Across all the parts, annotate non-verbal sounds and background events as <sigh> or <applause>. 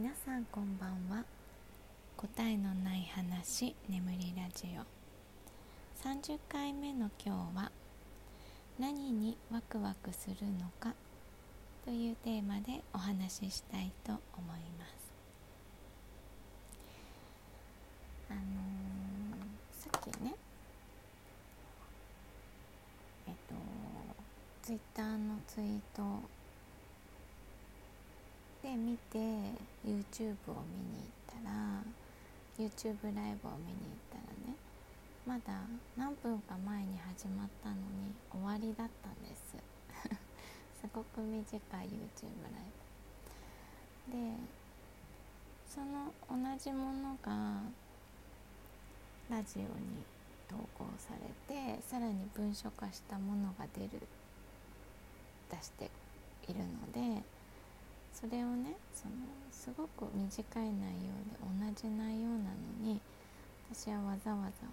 皆さんこんばんは。答えのない話眠りラジオ。30回目の今日は何にワクワクするのかというテーマでお話ししたいと思います。あのー、さっきねえっとツイッターのツイートで見て YouTube を見に行ったら YouTube ライブを見に行ったらねまだ何分か前に始まったのに終わりだったんです。<laughs> すごく短い YouTube ライブ。でその同じものがラジオに投稿されてさらに文書化したものが出る出しているのでそれをねそのすごく短い内容で同じ内容なのに私はわざわざ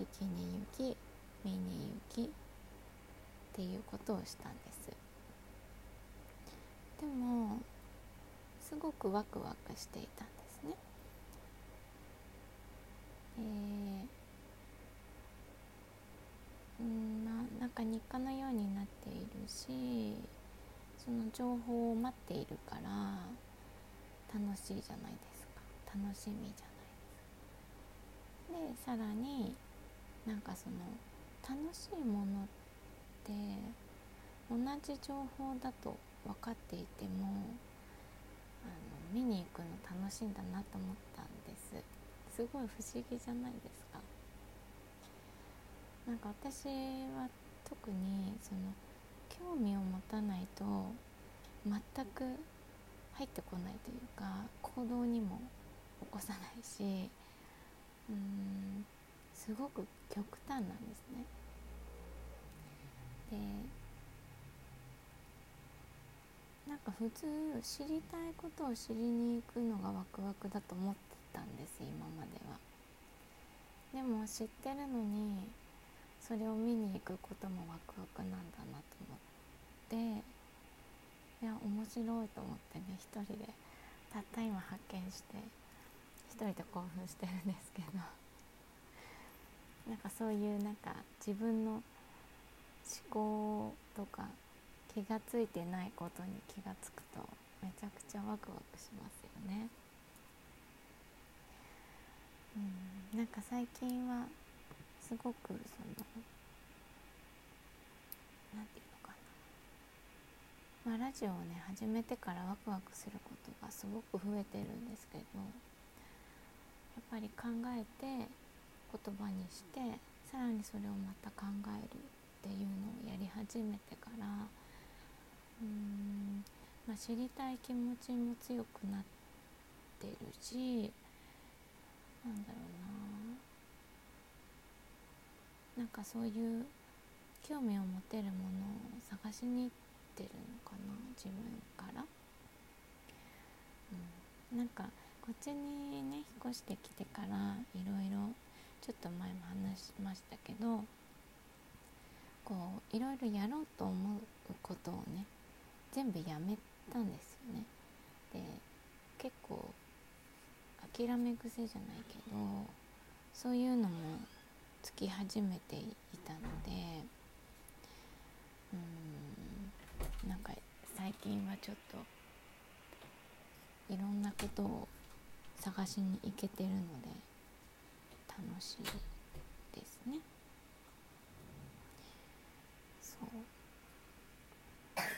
聞きに行き見に行きっていうことをしたんです。でもすごくワクワクしていたんですね。えー、うんまあなんか日課のようになっているしその情報を待っているから楽しいじゃないですか。楽しみじゃないですか。でさらになんかその楽しいものって同じ情報だと分かっていてもあの見に行くの楽しいんだなと思ったんです。すごい不思議じゃないですか。なんか私は特にその興味を持たないと全く入ってこないというか行動にも起こさないしうんすごく極端なんですね。でなんか普通知りたいことを知りに行くのがワクワクだと思ってたんです今までは。でも知ってるのにそれを見に行くこともワクワクなんだなと思っていや面白いと思ってね一人でたった今発見して一人で興奮してるんですけどなんかそういうなんか自分の思考とか気が付いてないことに気が付くとめちゃくちゃワクワクしますよね。うん、なんか最近はすごくその何て言うのかな、まあ、ラジオをね始めてからワクワクすることがすごく増えてるんですけどやっぱり考えて言葉にしてさらにそれをまた考えるっていうのをやり始めてからうーん、まあ、知りたい気持ちも強くなってるしなんだろうな。なんかそういう興味を持てるものを探しに行ってるのかな自分から、うん、なんかこっちにね引っ越してきてからいろいろちょっと前も話しましたけどこういろいろやろうと思うことをね全部やめたんですよね。で結構諦め癖じゃないけどそういうのもつき始めていたのでうんなんか最近はちょっといろんなことを探しに行けてるので楽しいですね。そう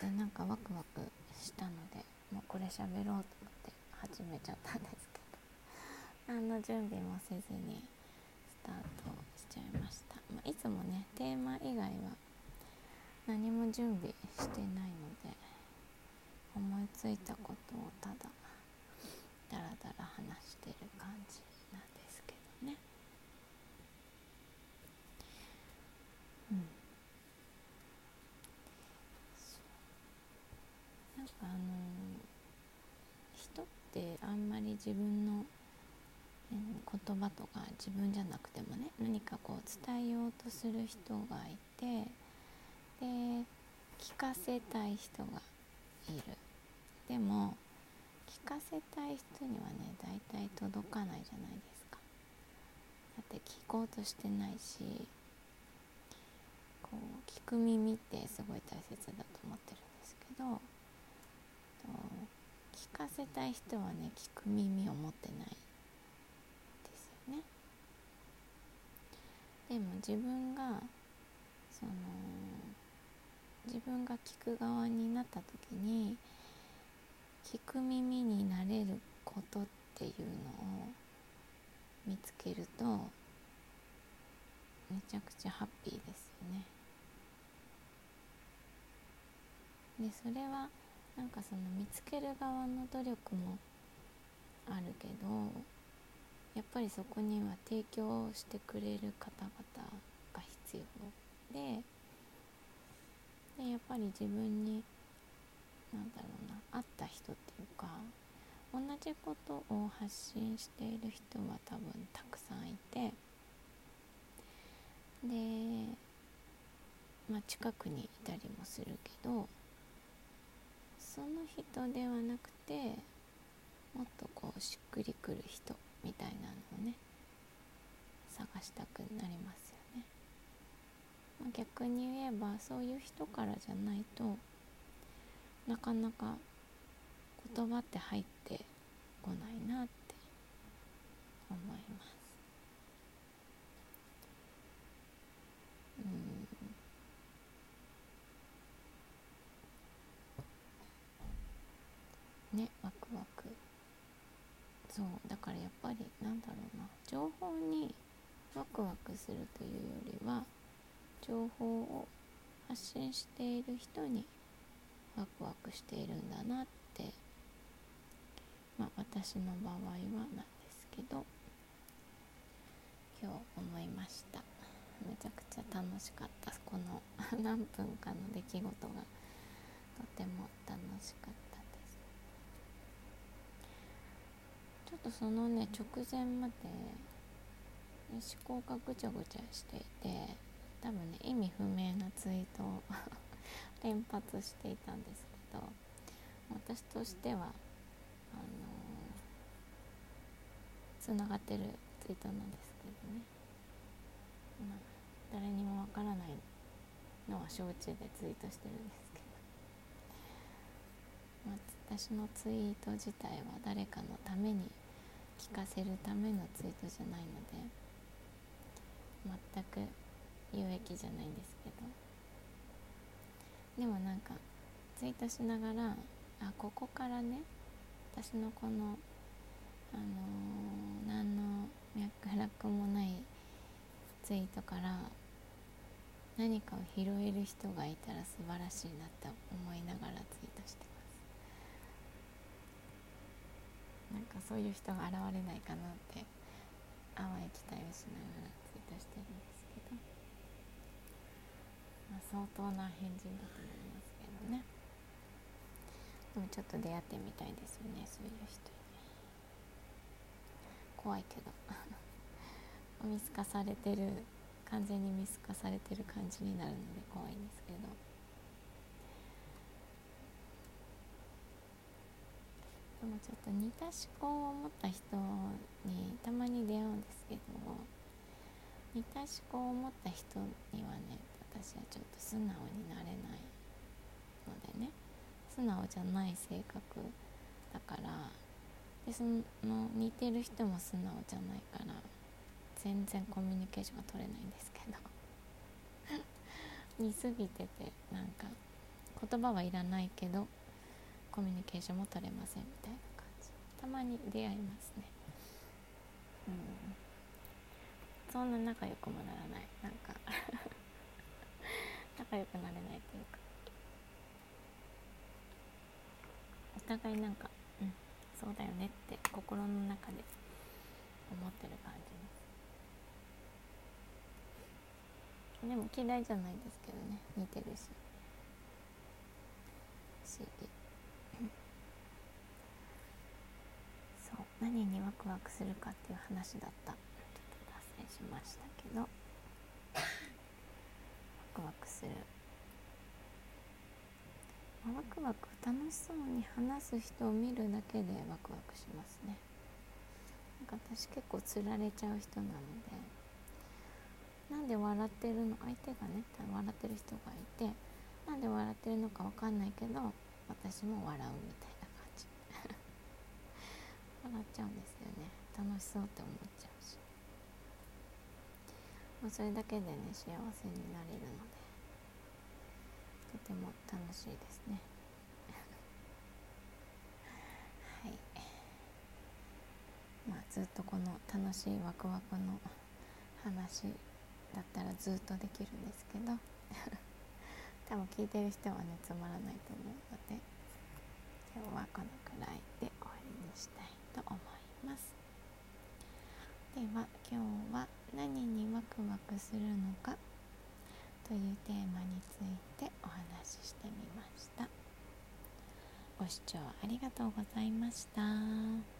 でなんかワクワクしたのでもうこれ喋ろうと思って始めちゃったんですけど何の準備もせずにスタートちゃいました、まあ、いつもねテーマ以外は何も準備してないので思いついたことをただダラダラ話してる感じなんですけどね。うん。なんかあの人ってあんまり自分の言葉とか自分じゃなくてもね何かこう伝えようとする人がいてで聞かせたい人がいる。でも聞かせたい人にはね大体届かないじゃないですか。だって聞こうとしてないしこう聞く耳ってすごい大切だと思ってるんですけど聞かせたい人はね聞く耳を持ってないですよねでも自分がその自分が聞く側になった時に聞く耳になれることっていうのを見つけるとめちゃくちゃハッピーですよね。でそれはなんかその見つける側の努力もあるけどやっぱりそこには提供してくれる方々が必要ででやっぱり自分になんだろうな会った人っていうか同じことを発信している人は多分たくさんいてでまあ近くにいたりもするけどその人ではなくてもっとこうしっくりくる人みたいなのをね探したくなりますよね、まあ、逆に言えばそういう人からじゃないとなかなか言葉って入ってこないなって思います。うん。ねそうだからやっぱりなんだろうな情報にワクワクするというよりは情報を発信している人にワクワクしているんだなってまあ私の場合はなんですけど今日思いました。めちゃくちゃ楽しかった。この何分かの出来事がとても楽しかったですちょっとそのね直前まで思考がぐちゃぐちゃしていて多分ね意味不明なツイートを <laughs> 連発していたんですけど私としてはあのつながってるツイートなんですけどね、まあ、誰にもわからないのは承知でツイートしてるんですけど、まあ、私のツイート自体は誰かのために聞かせるためのツイートじゃないので全く有益じゃないんですけど。でもなんかツイートしながらあここからね私のこのあのー、何の脈絡もないツイートから何かを拾える人がいたら素晴らしいなって思いながらツイートしてます。なんかそういう人が現れないかなって淡い期待をしながらツイートしてるんですけど、まあ、相当な返事だと思いますけどね。でもちょっと出会ってみたいですよねそういう人に。怖いけど。<laughs> 見透かされてる完全に見透かされてる感じになるので怖いんですけどでもちょっと似た思考を持った人にたまに出会うんですけど似た思考を持った人にはね私はちょっと素直になれないのでね。素直じゃない性格だから。でその似てる人も素直じゃないから全然コミュニケーションが取れないんですけど。<laughs> 似すぎててなんか言葉はいらないけどコミュニケーションも取れませんみたいな。たまに出会いますね。うん。そんな仲良くもならない。なんか。<laughs> 仲良くなれないというか。お互いなんかうんそうだよねって心の中で思ってる感じです。でも嫌いじゃないですけどね。似てるし。不思議そう何にワクワクするかっていう話だった。ちょっと脱線しましたけど。ワクワクする。ワクワク楽しそうに話す人を見るだけでワクワクしますね。なんか私結構つられちゃう人なので。なんで笑ってるの？相手がね笑ってる人がいて。なんで笑ってるのかわかんないけど私も笑うみたいな。笑っちゃうんですよね。楽しそうって思っちゃうし、まあ、それだけでね幸せになれるので。とても楽しいですね。<laughs> はい。まあずっとこの楽しいワクワクの話だったらずっとできるんですけど。<laughs> 多分聞いてる人はねつまらないと思うので。今日はこのくらいで終わりにしたいと思いますでは今日は何にワクワクするのか？というテーマについてお話ししてみましたご視聴ありがとうございました。